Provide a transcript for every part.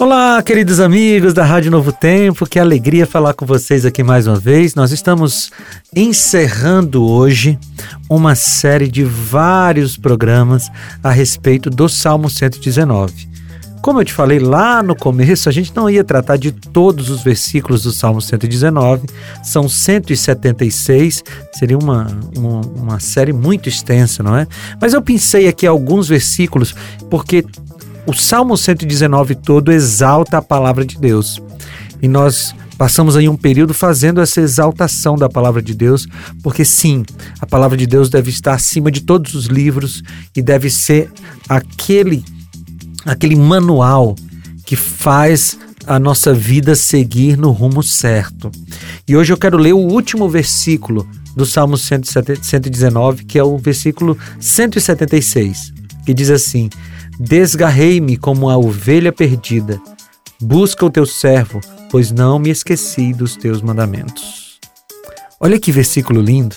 Olá, queridos amigos da Rádio Novo Tempo, que alegria falar com vocês aqui mais uma vez. Nós estamos encerrando hoje uma série de vários programas a respeito do Salmo 119. Como eu te falei lá no começo, a gente não ia tratar de todos os versículos do Salmo 119, são 176, seria uma, uma, uma série muito extensa, não é? Mas eu pensei aqui alguns versículos, porque o Salmo 119 todo exalta a palavra de Deus. E nós passamos aí um período fazendo essa exaltação da palavra de Deus, porque sim, a palavra de Deus deve estar acima de todos os livros e deve ser aquele aquele manual que faz a nossa vida seguir no rumo certo. E hoje eu quero ler o último versículo do Salmo 119, que é o versículo 176, que diz assim: Desgarrei-me como a ovelha perdida. Busca o teu servo, pois não me esqueci dos teus mandamentos. Olha que versículo lindo.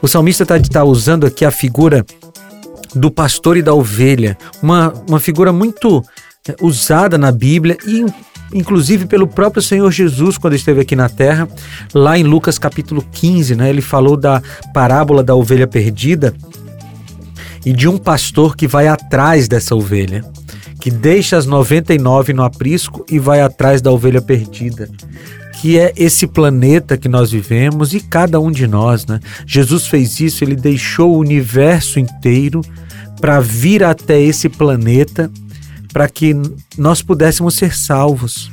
O salmista está tá usando aqui a figura do pastor e da ovelha, uma, uma figura muito é, usada na Bíblia e inclusive pelo próprio Senhor Jesus quando esteve aqui na terra, lá em Lucas capítulo 15, né, ele falou da parábola da ovelha perdida e de um pastor que vai atrás dessa ovelha, que deixa as 99 no aprisco e vai atrás da ovelha perdida. Que é esse planeta que nós vivemos e cada um de nós, né? Jesus fez isso, ele deixou o universo inteiro para vir até esse planeta para que nós pudéssemos ser salvos.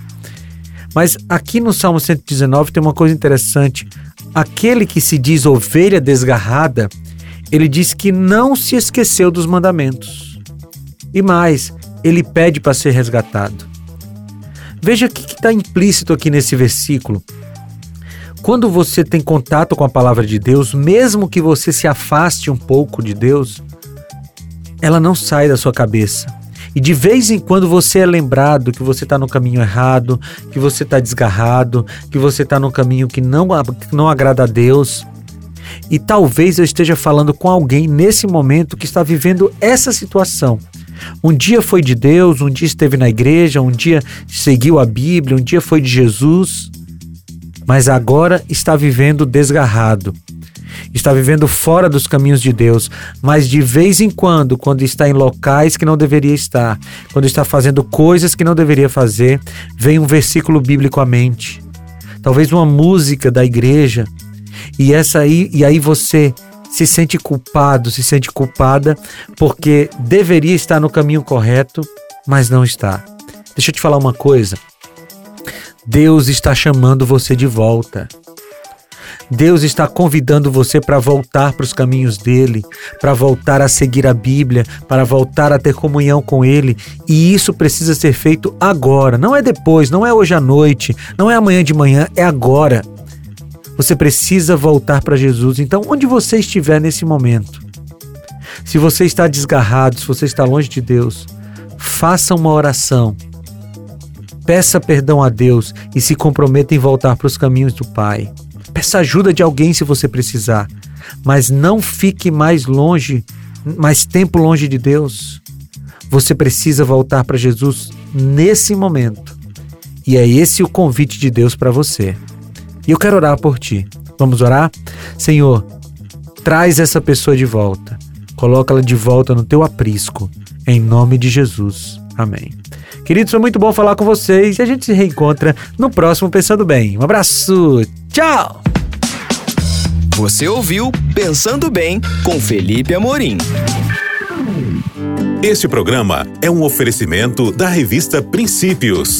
Mas aqui no Salmo 119 tem uma coisa interessante. Aquele que se diz ovelha desgarrada, ele diz que não se esqueceu dos mandamentos. E mais, ele pede para ser resgatado. Veja o que está implícito aqui nesse versículo. Quando você tem contato com a palavra de Deus, mesmo que você se afaste um pouco de Deus, ela não sai da sua cabeça. E de vez em quando você é lembrado que você está no caminho errado, que você está desgarrado, que você está no caminho que não, não agrada a Deus. E talvez eu esteja falando com alguém nesse momento que está vivendo essa situação. Um dia foi de Deus, um dia esteve na igreja, um dia seguiu a Bíblia, um dia foi de Jesus, mas agora está vivendo desgarrado. Está vivendo fora dos caminhos de Deus, mas de vez em quando, quando está em locais que não deveria estar, quando está fazendo coisas que não deveria fazer, vem um versículo bíblico à mente. Talvez uma música da igreja, e essa aí, e aí você se sente culpado, se sente culpada porque deveria estar no caminho correto, mas não está. Deixa eu te falar uma coisa. Deus está chamando você de volta. Deus está convidando você para voltar para os caminhos dele, para voltar a seguir a Bíblia, para voltar a ter comunhão com ele. E isso precisa ser feito agora, não é depois, não é hoje à noite, não é amanhã de manhã, é agora. Você precisa voltar para Jesus. Então, onde você estiver nesse momento, se você está desgarrado, se você está longe de Deus, faça uma oração. Peça perdão a Deus e se comprometa em voltar para os caminhos do Pai. Peça ajuda de alguém se você precisar, mas não fique mais longe, mais tempo longe de Deus. Você precisa voltar para Jesus nesse momento. E é esse o convite de Deus para você. E eu quero orar por ti. Vamos orar? Senhor, traz essa pessoa de volta. Coloca-la de volta no teu aprisco. Em nome de Jesus. Amém. Queridos, foi muito bom falar com vocês e a gente se reencontra no próximo Pensando Bem. Um abraço. Tchau. Você ouviu Pensando Bem com Felipe Amorim. Este programa é um oferecimento da revista Princípios.